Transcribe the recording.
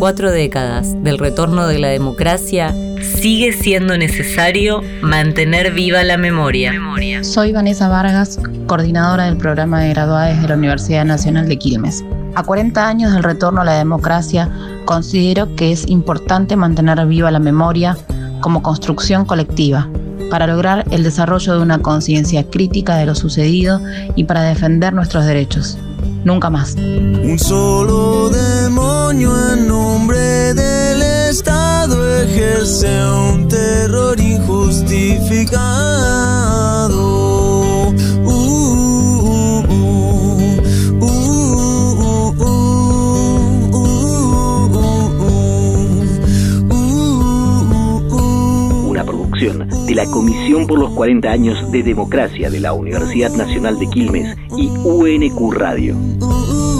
cuatro décadas del retorno de la democracia, sigue siendo necesario mantener viva la memoria. Soy Vanessa Vargas, coordinadora del programa de graduados de la Universidad Nacional de Quilmes. A 40 años del retorno a la democracia, considero que es importante mantener viva la memoria como construcción colectiva para lograr el desarrollo de una conciencia crítica de lo sucedido y para defender nuestros derechos. Nunca más. Un solo demonio ejerce un terror injustificado. Uh, uh, uh, Una producción de la Comisión por los 40 años de Democracia de la Universidad Nacional de Quilmes y UNQ Radio. uh, uh,